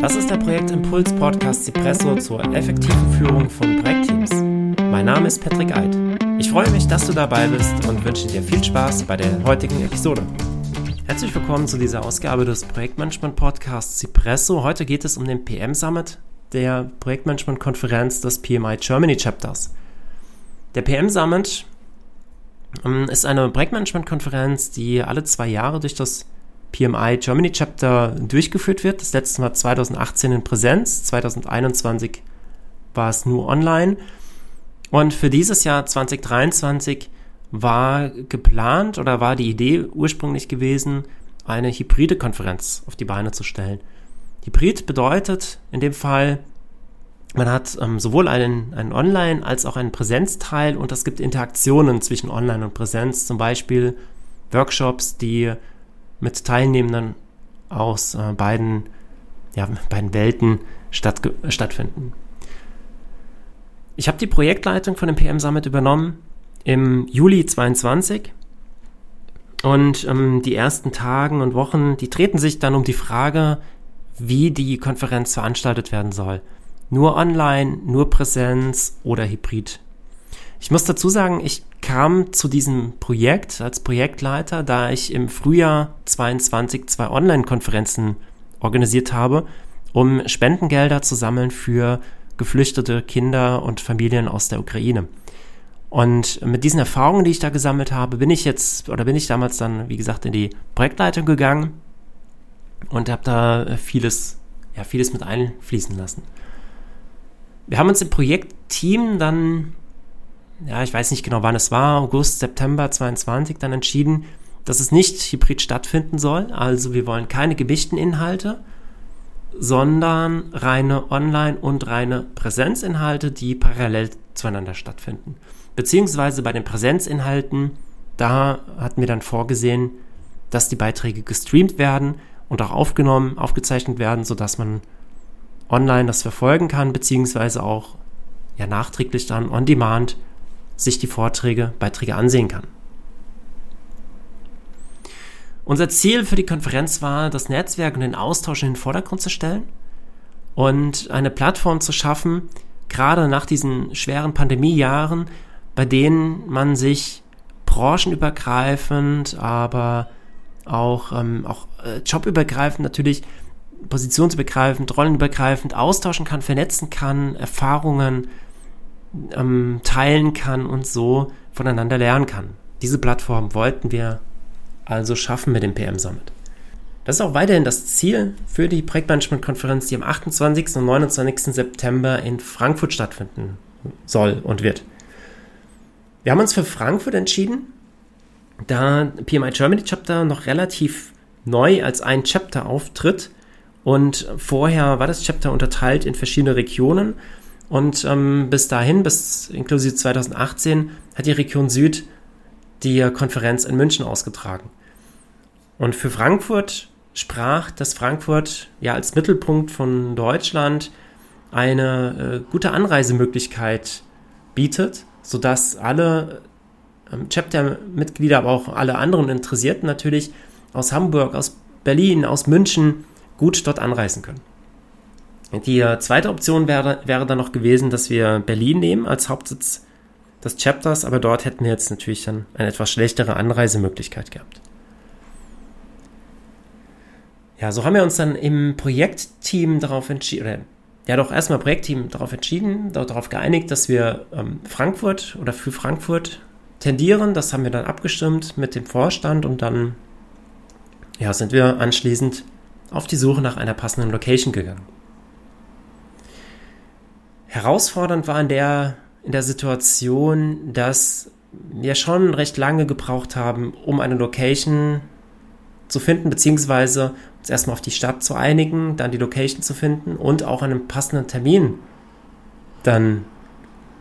Das ist der Projektimpuls Podcast Cipresso zur effektiven Führung von Projektteams. Mein Name ist Patrick Eid. Ich freue mich, dass du dabei bist und wünsche dir viel Spaß bei der heutigen Episode. Herzlich willkommen zu dieser Ausgabe des Projektmanagement Podcasts Cipresso. Heute geht es um den PM Summit der Projektmanagement Konferenz des PMI Germany Chapters. Der PM Summit ähm, ist eine Projektmanagement Konferenz, die alle zwei Jahre durch das PMI Germany Chapter durchgeführt wird. Das letzte Mal 2018 in Präsenz, 2021 war es nur online. Und für dieses Jahr 2023 war geplant oder war die Idee ursprünglich gewesen, eine hybride Konferenz auf die Beine zu stellen. Hybrid bedeutet in dem Fall, man hat ähm, sowohl einen, einen Online- als auch einen Präsenzteil und es gibt Interaktionen zwischen Online und Präsenz, zum Beispiel Workshops, die mit Teilnehmenden aus äh, beiden, ja, beiden Welten statt, stattfinden. Ich habe die Projektleitung von dem PM Summit übernommen im Juli 22 und ähm, die ersten Tagen und Wochen, die treten sich dann um die Frage, wie die Konferenz veranstaltet werden soll. Nur online, nur Präsenz oder Hybrid. Ich muss dazu sagen, ich kam zu diesem Projekt als Projektleiter, da ich im Frühjahr 22 zwei Online-Konferenzen organisiert habe, um Spendengelder zu sammeln für geflüchtete Kinder und Familien aus der Ukraine. Und mit diesen Erfahrungen, die ich da gesammelt habe, bin ich jetzt oder bin ich damals dann, wie gesagt, in die Projektleitung gegangen und habe da vieles, ja, vieles mit einfließen lassen. Wir haben uns im Projektteam dann ja, ich weiß nicht genau, wann es war, August, September 22 dann entschieden, dass es nicht hybrid stattfinden soll. Also wir wollen keine gemischten Inhalte, sondern reine Online- und reine Präsenzinhalte, die parallel zueinander stattfinden. Beziehungsweise bei den Präsenzinhalten, da hatten wir dann vorgesehen, dass die Beiträge gestreamt werden und auch aufgenommen, aufgezeichnet werden, sodass man online das verfolgen kann, beziehungsweise auch ja nachträglich dann on demand sich die Vorträge, Beiträge ansehen kann. Unser Ziel für die Konferenz war, das Netzwerk und den Austausch in den Vordergrund zu stellen und eine Plattform zu schaffen, gerade nach diesen schweren Pandemiejahren, bei denen man sich branchenübergreifend, aber auch, ähm, auch äh, jobübergreifend natürlich, positionsübergreifend, rollenübergreifend austauschen kann, vernetzen kann, Erfahrungen ähm, teilen kann und so voneinander lernen kann. Diese Plattform wollten wir also schaffen mit dem PM Summit. Das ist auch weiterhin das Ziel für die Projektmanagement-Konferenz, die am 28. und 29. September in Frankfurt stattfinden soll und wird. Wir haben uns für Frankfurt entschieden, da PMI Germany Chapter noch relativ neu als ein Chapter auftritt und vorher war das Chapter unterteilt in verschiedene Regionen und ähm, bis dahin, bis inklusive 2018, hat die Region Süd die Konferenz in München ausgetragen. Und für Frankfurt sprach, dass Frankfurt ja als Mittelpunkt von Deutschland eine äh, gute Anreisemöglichkeit bietet, sodass alle ähm, Chapter-Mitglieder, aber auch alle anderen Interessierten natürlich aus Hamburg, aus Berlin, aus München gut dort anreisen können. Die äh, zweite Option wäre, wäre dann noch gewesen, dass wir Berlin nehmen als Hauptsitz des Chapters, aber dort hätten wir jetzt natürlich dann eine etwas schlechtere Anreisemöglichkeit gehabt. Ja, so haben wir uns dann im Projektteam darauf entschieden, ja doch erstmal Projektteam darauf entschieden, darauf geeinigt, dass wir ähm, Frankfurt oder für Frankfurt tendieren. Das haben wir dann abgestimmt mit dem Vorstand und dann ja, sind wir anschließend auf die Suche nach einer passenden Location gegangen. Herausfordernd war in der, in der Situation, dass wir schon recht lange gebraucht haben, um eine Location zu finden, beziehungsweise uns erstmal auf die Stadt zu einigen, dann die Location zu finden und auch einen passenden Termin dann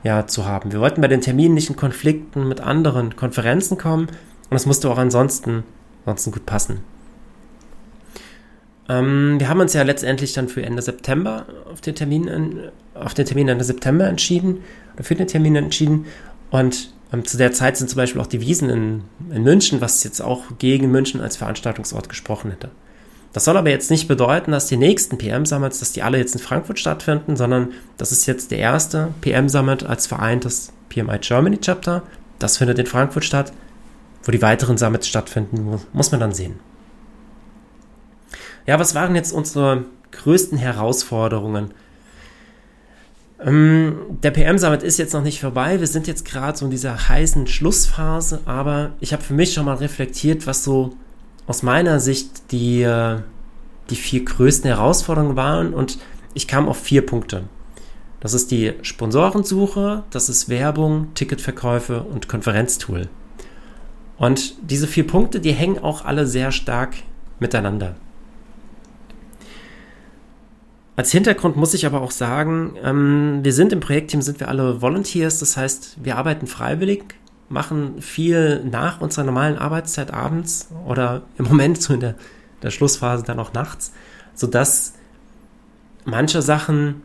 ja zu haben. Wir wollten bei den Terminen nicht in Konflikten mit anderen Konferenzen kommen und es musste auch ansonsten, ansonsten gut passen. Ähm, wir haben uns ja letztendlich dann für Ende September auf den Termin, auf den Termin Ende September entschieden, oder für den Termin entschieden. Und ähm, zu der Zeit sind zum Beispiel auch die Wiesen in, in München, was jetzt auch gegen München als Veranstaltungsort gesprochen hätte. Das soll aber jetzt nicht bedeuten, dass die nächsten PM-Summits, dass die alle jetzt in Frankfurt stattfinden, sondern das ist jetzt der erste PM-Summit als vereintes PMI Germany Chapter. Das findet in Frankfurt statt. Wo die weiteren Summits stattfinden, muss man dann sehen. Ja, was waren jetzt unsere größten Herausforderungen? Ähm, der PM-Summit ist jetzt noch nicht vorbei. Wir sind jetzt gerade so in dieser heißen Schlussphase, aber ich habe für mich schon mal reflektiert, was so aus meiner Sicht die, äh, die vier größten Herausforderungen waren und ich kam auf vier Punkte. Das ist die Sponsorensuche, das ist Werbung, Ticketverkäufe und Konferenztool. Und diese vier Punkte, die hängen auch alle sehr stark miteinander. Als Hintergrund muss ich aber auch sagen, ähm, wir sind im Projektteam, sind wir alle Volunteers, das heißt, wir arbeiten freiwillig machen viel nach unserer normalen Arbeitszeit abends oder im Moment so in der, der Schlussphase dann auch nachts, sodass manche Sachen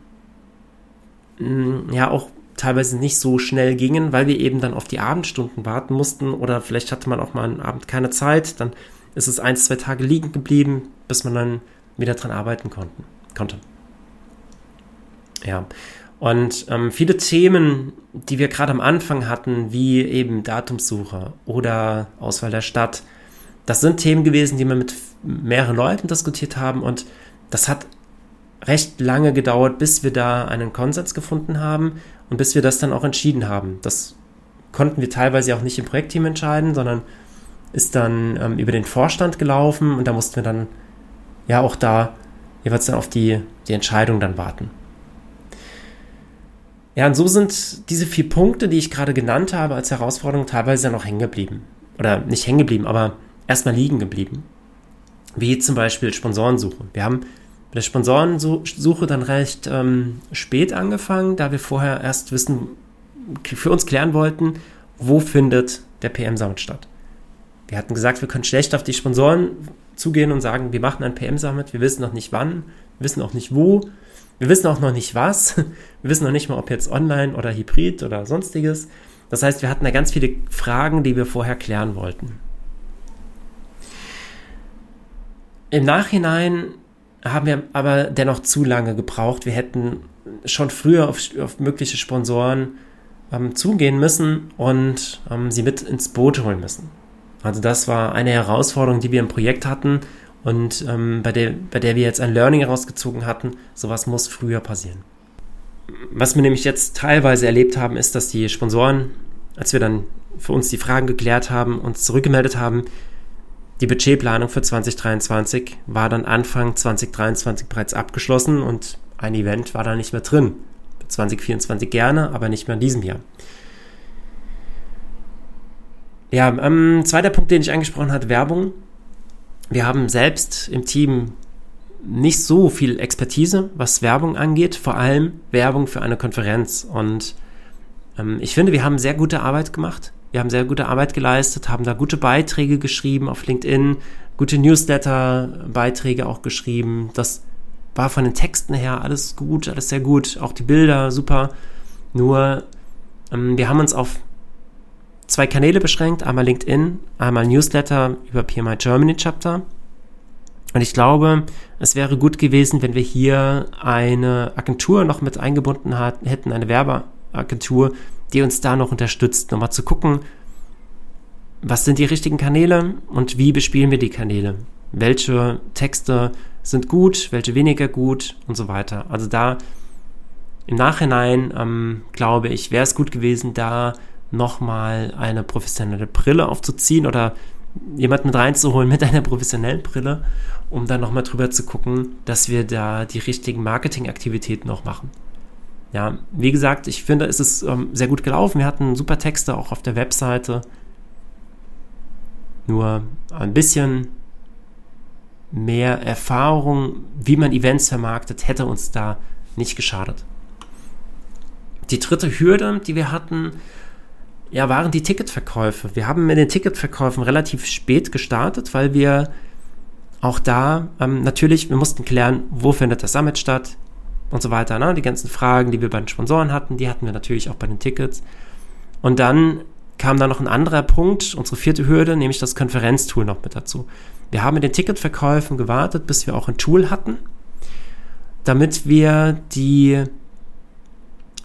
mh, mm, ja auch teilweise nicht so schnell gingen, weil wir eben dann auf die Abendstunden warten mussten oder vielleicht hatte man auch mal einen Abend keine Zeit, dann ist es ein, zwei Tage liegen geblieben, bis man dann wieder dran arbeiten konnten, konnte. Ja, und ähm, viele Themen, die wir gerade am Anfang hatten, wie eben Datumssuche oder Auswahl der Stadt, das sind Themen gewesen, die wir mit mehreren Leuten diskutiert haben und das hat recht lange gedauert, bis wir da einen Konsens gefunden haben und bis wir das dann auch entschieden haben. Das konnten wir teilweise auch nicht im Projektteam entscheiden, sondern ist dann ähm, über den Vorstand gelaufen und da mussten wir dann ja auch da jeweils dann auf die, die Entscheidung dann warten. Ja, und so sind diese vier Punkte, die ich gerade genannt habe, als Herausforderung teilweise noch hängen geblieben. Oder nicht hängen geblieben, aber erstmal liegen geblieben. Wie zum Beispiel Sponsorensuche. Wir haben mit der Sponsorensuche dann recht ähm, spät angefangen, da wir vorher erst wissen, für uns klären wollten, wo findet der PM Summit statt. Wir hatten gesagt, wir können schlecht auf die Sponsoren zugehen und sagen, wir machen ein PM Summit, wir wissen noch nicht wann, wir wissen auch nicht wo, wir wissen auch noch nicht was. Wir wissen noch nicht mal, ob jetzt online oder hybrid oder sonstiges. Das heißt, wir hatten da ganz viele Fragen, die wir vorher klären wollten. Im Nachhinein haben wir aber dennoch zu lange gebraucht. Wir hätten schon früher auf, auf mögliche Sponsoren ähm, zugehen müssen und ähm, sie mit ins Boot holen müssen. Also das war eine Herausforderung, die wir im Projekt hatten und ähm, bei, der, bei der wir jetzt ein Learning herausgezogen hatten, sowas muss früher passieren. Was wir nämlich jetzt teilweise erlebt haben, ist, dass die Sponsoren, als wir dann für uns die Fragen geklärt haben, uns zurückgemeldet haben, die Budgetplanung für 2023 war dann Anfang 2023 bereits abgeschlossen und ein Event war da nicht mehr drin. 2024 gerne, aber nicht mehr in diesem Jahr. Ja, ähm, zweiter Punkt, den ich angesprochen habe, Werbung wir haben selbst im Team nicht so viel Expertise, was Werbung angeht, vor allem Werbung für eine Konferenz. Und ähm, ich finde, wir haben sehr gute Arbeit gemacht. Wir haben sehr gute Arbeit geleistet, haben da gute Beiträge geschrieben auf LinkedIn, gute Newsletter-Beiträge auch geschrieben. Das war von den Texten her alles gut, alles sehr gut. Auch die Bilder super. Nur ähm, wir haben uns auf zwei Kanäle beschränkt, einmal LinkedIn, einmal Newsletter über PMI Germany Chapter. Und ich glaube, es wäre gut gewesen, wenn wir hier eine Agentur noch mit eingebunden hat, hätten, eine Werbeagentur, die uns da noch unterstützt, nochmal zu gucken, was sind die richtigen Kanäle und wie bespielen wir die Kanäle? Welche Texte sind gut, welche weniger gut und so weiter. Also da im Nachhinein, ähm, glaube ich, wäre es gut gewesen, da nochmal eine professionelle Brille aufzuziehen oder jemanden mit reinzuholen mit einer professionellen Brille, um dann nochmal drüber zu gucken, dass wir da die richtigen Marketingaktivitäten noch machen. Ja, wie gesagt, ich finde, es ist ähm, sehr gut gelaufen. Wir hatten super Texte auch auf der Webseite. Nur ein bisschen mehr Erfahrung, wie man Events vermarktet, hätte uns da nicht geschadet. Die dritte Hürde, die wir hatten, ja, waren die Ticketverkäufe. Wir haben mit den Ticketverkäufen relativ spät gestartet, weil wir auch da ähm, natürlich, wir mussten klären, wo findet das Summit statt und so weiter. Ne? Die ganzen Fragen, die wir bei den Sponsoren hatten, die hatten wir natürlich auch bei den Tickets. Und dann kam da noch ein anderer Punkt, unsere vierte Hürde, nämlich das Konferenztool noch mit dazu. Wir haben in den Ticketverkäufen gewartet, bis wir auch ein Tool hatten, damit wir die,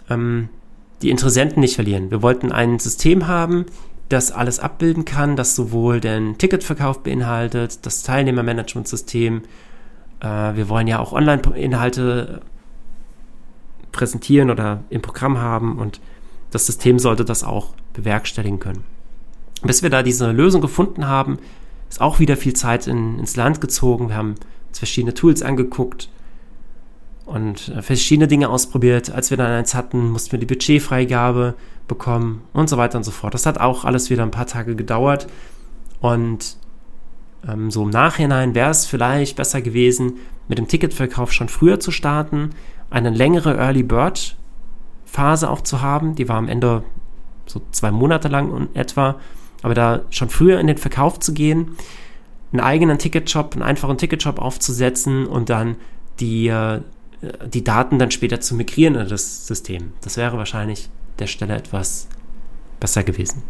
ähm, die Interessenten nicht verlieren. Wir wollten ein System haben, das alles abbilden kann, das sowohl den Ticketverkauf beinhaltet, das Teilnehmermanagementsystem. Äh, wir wollen ja auch Online-Inhalte präsentieren oder im Programm haben und das System sollte das auch bewerkstelligen können. Bis wir da diese Lösung gefunden haben, ist auch wieder viel Zeit in, ins Land gezogen. Wir haben uns verschiedene Tools angeguckt und äh, verschiedene Dinge ausprobiert. Als wir dann eins hatten, mussten wir die Budgetfreigabe bekommen und so weiter und so fort. Das hat auch alles wieder ein paar Tage gedauert. Und ähm, so im Nachhinein wäre es vielleicht besser gewesen, mit dem Ticketverkauf schon früher zu starten, eine längere Early Bird Phase auch zu haben. Die war am Ende so zwei Monate lang in etwa. Aber da schon früher in den Verkauf zu gehen, einen eigenen Ticketshop, einen einfachen Ticketshop aufzusetzen und dann die, äh, die Daten dann später zu migrieren in das System. Das wäre wahrscheinlich der Stelle etwas besser gewesen.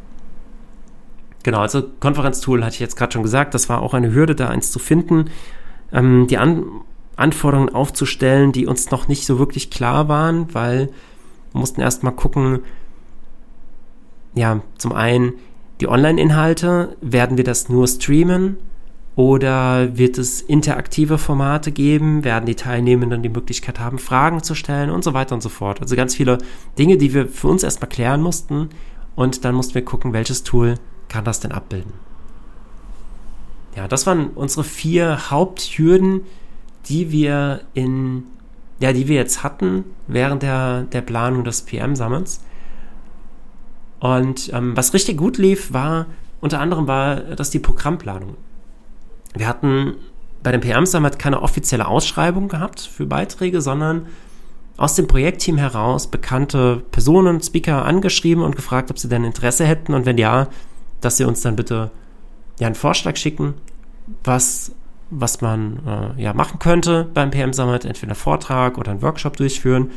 Genau, also Konferenztool hatte ich jetzt gerade schon gesagt, das war auch eine Hürde, da eins zu finden. Ähm, die An Anforderungen aufzustellen, die uns noch nicht so wirklich klar waren, weil wir mussten erstmal gucken, ja, zum einen die Online-Inhalte, werden wir das nur streamen oder wird es interaktive Formate geben? Werden die Teilnehmenden die Möglichkeit haben, Fragen zu stellen und so weiter und so fort? Also ganz viele Dinge, die wir für uns erstmal klären mussten und dann mussten wir gucken, welches Tool kann das denn abbilden. Ja, das waren unsere vier Haupthürden, die wir in, ja, die wir jetzt hatten während der, der Planung des PM-Sammels. Und ähm, was richtig gut lief, war unter anderem war das die Programmplanung. Wir hatten bei dem PM Summit keine offizielle Ausschreibung gehabt für Beiträge, sondern aus dem Projektteam heraus bekannte Personen, Speaker angeschrieben und gefragt, ob sie denn Interesse hätten. Und wenn ja, dass sie uns dann bitte ja einen Vorschlag schicken, was was man äh, ja machen könnte beim PM Summit, entweder einen Vortrag oder einen Workshop durchführen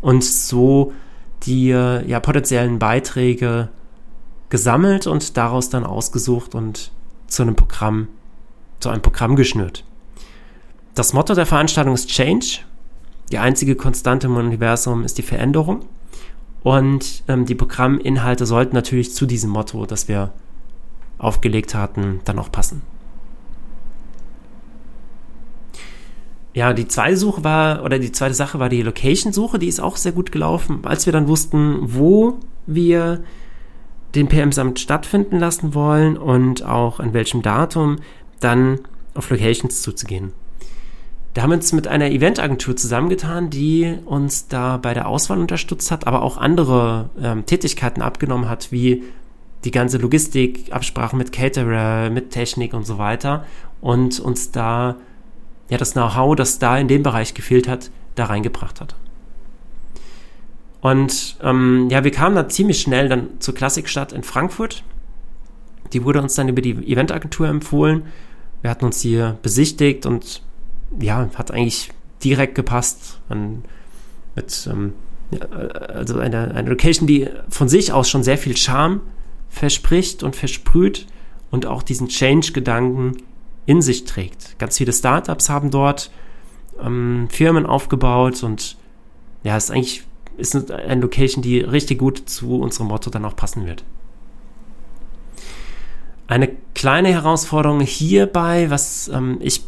und so die äh, ja potenziellen Beiträge gesammelt und daraus dann ausgesucht und zu einem Programm zu einem Programm geschnürt. Das Motto der Veranstaltung ist Change. Die einzige Konstante im Universum ist die Veränderung. Und ähm, die Programminhalte sollten natürlich zu diesem Motto, das wir aufgelegt hatten, dann auch passen. Ja, die zweite Suche war, oder die zweite Sache war die Location-Suche, die ist auch sehr gut gelaufen. Als wir dann wussten, wo wir den PM Summit stattfinden lassen wollen und auch an welchem Datum, dann auf Locations zuzugehen. Da haben wir uns mit einer Eventagentur zusammengetan, die uns da bei der Auswahl unterstützt hat, aber auch andere ähm, Tätigkeiten abgenommen hat, wie die ganze Logistik, Absprachen mit Caterer, mit Technik und so weiter und uns da ja, das Know-how, das da in dem Bereich gefehlt hat, da reingebracht hat. Und ähm, ja, wir kamen dann ziemlich schnell dann zur Klassikstadt in Frankfurt. Die wurde uns dann über die Eventagentur empfohlen. Wir hatten uns hier besichtigt und ja, hat eigentlich direkt gepasst. Man, mit, ähm, ja, also eine, eine Location, die von sich aus schon sehr viel Charme verspricht und versprüht und auch diesen Change-Gedanken in sich trägt. Ganz viele Startups haben dort ähm, Firmen aufgebaut und ja, ist eigentlich ist eine Location, die richtig gut zu unserem Motto dann auch passen wird. Eine kleine Herausforderung hierbei, was ähm, ich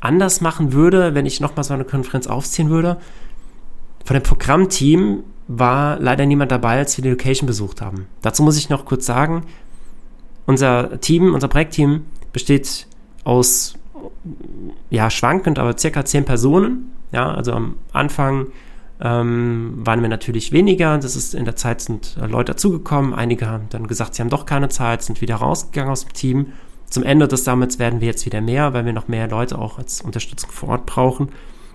anders machen würde, wenn ich nochmal so eine Konferenz aufziehen würde. Von dem Programmteam war leider niemand dabei, als wir die Location besucht haben. Dazu muss ich noch kurz sagen, unser Team, unser Projektteam besteht aus, ja, schwankend, aber circa zehn Personen. Ja, also am Anfang ähm, waren wir natürlich weniger. Das ist in der Zeit sind Leute dazugekommen. Einige haben dann gesagt, sie haben doch keine Zeit, sind wieder rausgegangen aus dem Team. Zum Ende des Summits werden wir jetzt wieder mehr, weil wir noch mehr Leute auch als Unterstützung vor Ort brauchen.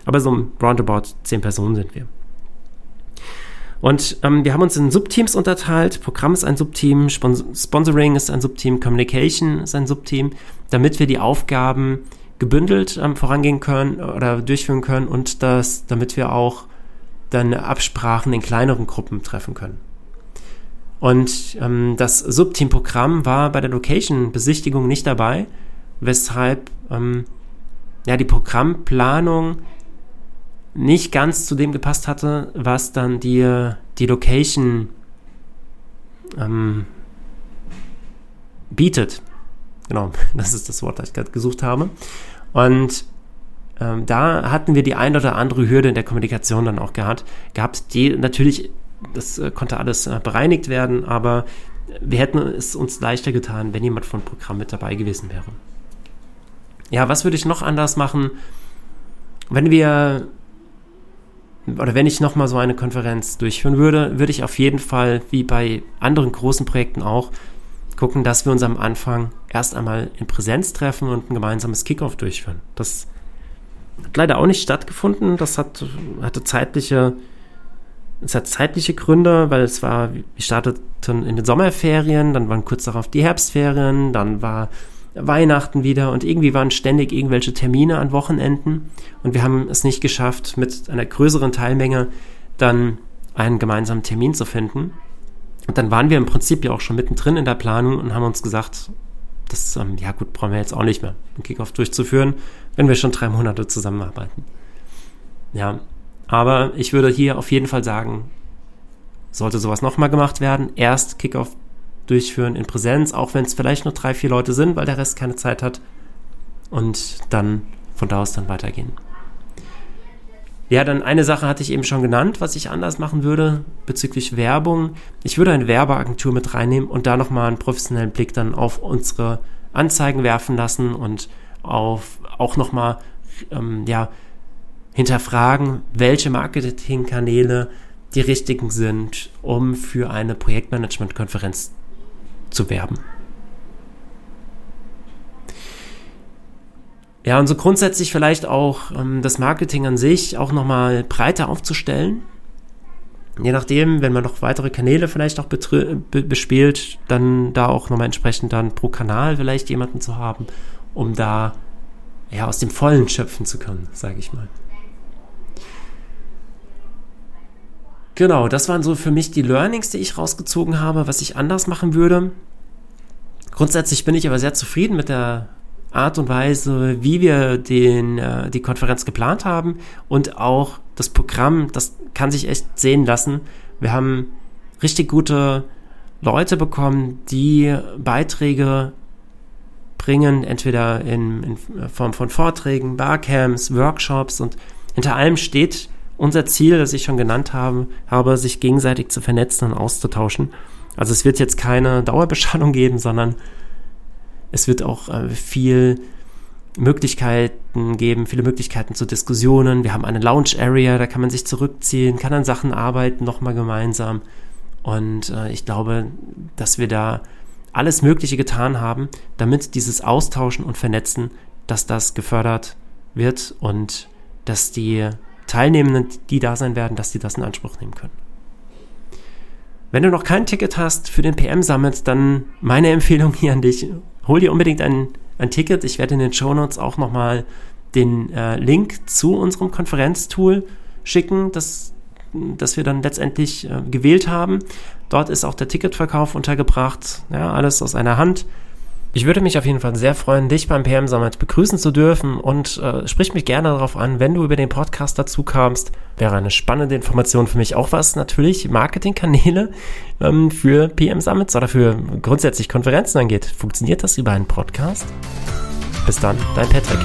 Aber so roundabout zehn Personen sind wir. Und ähm, wir haben uns in Subteams unterteilt. Programm ist ein Subteam, Spons Sponsoring ist ein Subteam, Communication ist ein Subteam, damit wir die Aufgaben gebündelt ähm, vorangehen können oder durchführen können und das, damit wir auch dann Absprachen in kleineren Gruppen treffen können. Und ähm, das Subteam-Programm war bei der Location-Besichtigung nicht dabei, weshalb ähm, ja die Programmplanung nicht ganz zu dem gepasst hatte, was dann die, die Location ähm, bietet. Genau, das ist das Wort, das ich gerade gesucht habe. Und ähm, da hatten wir die ein oder andere Hürde in der Kommunikation dann auch gehabt, gehabt die natürlich, das äh, konnte alles äh, bereinigt werden, aber wir hätten es uns leichter getan, wenn jemand von Programm mit dabei gewesen wäre. Ja, was würde ich noch anders machen, wenn wir oder wenn ich nochmal so eine Konferenz durchführen würde, würde ich auf jeden Fall, wie bei anderen großen Projekten auch, gucken, dass wir uns am Anfang erst einmal in Präsenz treffen und ein gemeinsames Kickoff durchführen. Das hat leider auch nicht stattgefunden. Das hat, hatte zeitliche, es hat zeitliche Gründe, weil es war, wir starteten in den Sommerferien, dann waren kurz darauf die Herbstferien, dann war Weihnachten wieder und irgendwie waren ständig irgendwelche Termine an Wochenenden und wir haben es nicht geschafft, mit einer größeren Teilmenge dann einen gemeinsamen Termin zu finden. Und dann waren wir im Prinzip ja auch schon mittendrin in der Planung und haben uns gesagt, das, ähm, ja gut, brauchen wir jetzt auch nicht mehr, einen Kickoff durchzuführen, wenn wir schon drei Monate zusammenarbeiten. Ja, aber ich würde hier auf jeden Fall sagen, sollte sowas nochmal gemacht werden, erst Kickoff durchführen in Präsenz, auch wenn es vielleicht nur drei, vier Leute sind, weil der Rest keine Zeit hat. Und dann von da aus dann weitergehen. Ja, dann eine Sache hatte ich eben schon genannt, was ich anders machen würde bezüglich Werbung. Ich würde eine Werbeagentur mit reinnehmen und da nochmal einen professionellen Blick dann auf unsere Anzeigen werfen lassen und auf auch nochmal ähm, ja, hinterfragen, welche Marketingkanäle die richtigen sind, um für eine Projektmanagement-Konferenz zu werben. Ja, und so grundsätzlich vielleicht auch ähm, das Marketing an sich auch nochmal breiter aufzustellen. Je nachdem, wenn man noch weitere Kanäle vielleicht auch bespielt, dann da auch nochmal entsprechend dann pro Kanal vielleicht jemanden zu haben, um da ja aus dem Vollen schöpfen zu können, sage ich mal. Genau, das waren so für mich die Learnings, die ich rausgezogen habe, was ich anders machen würde. Grundsätzlich bin ich aber sehr zufrieden mit der Art und Weise, wie wir den, äh, die Konferenz geplant haben und auch das Programm, das kann sich echt sehen lassen. Wir haben richtig gute Leute bekommen, die Beiträge bringen, entweder in, in Form von Vorträgen, Barcamps, Workshops und hinter allem steht unser Ziel, das ich schon genannt habe, habe, sich gegenseitig zu vernetzen und auszutauschen. Also es wird jetzt keine Dauerbeschallung geben, sondern es wird auch äh, viel Möglichkeiten geben, viele Möglichkeiten zu Diskussionen. Wir haben eine Lounge Area, da kann man sich zurückziehen, kann an Sachen arbeiten, nochmal gemeinsam. Und äh, ich glaube, dass wir da alles Mögliche getan haben, damit dieses Austauschen und Vernetzen, dass das gefördert wird und dass die Teilnehmenden, die da sein werden, dass sie das in Anspruch nehmen können. Wenn du noch kein Ticket hast für den PM Summit, dann meine Empfehlung hier an dich, hol dir unbedingt ein, ein Ticket. Ich werde in den Show Notes auch nochmal den äh, Link zu unserem Konferenztool schicken, das, das wir dann letztendlich äh, gewählt haben. Dort ist auch der Ticketverkauf untergebracht. Ja, alles aus einer Hand. Ich würde mich auf jeden Fall sehr freuen, dich beim PM Summit begrüßen zu dürfen und äh, sprich mich gerne darauf an, wenn du über den Podcast dazu kamst. Wäre eine spannende Information für mich. Auch was natürlich Marketingkanäle ähm, für PM Summits oder für grundsätzlich Konferenzen angeht. Funktioniert das über einen Podcast? Bis dann, dein Patrick.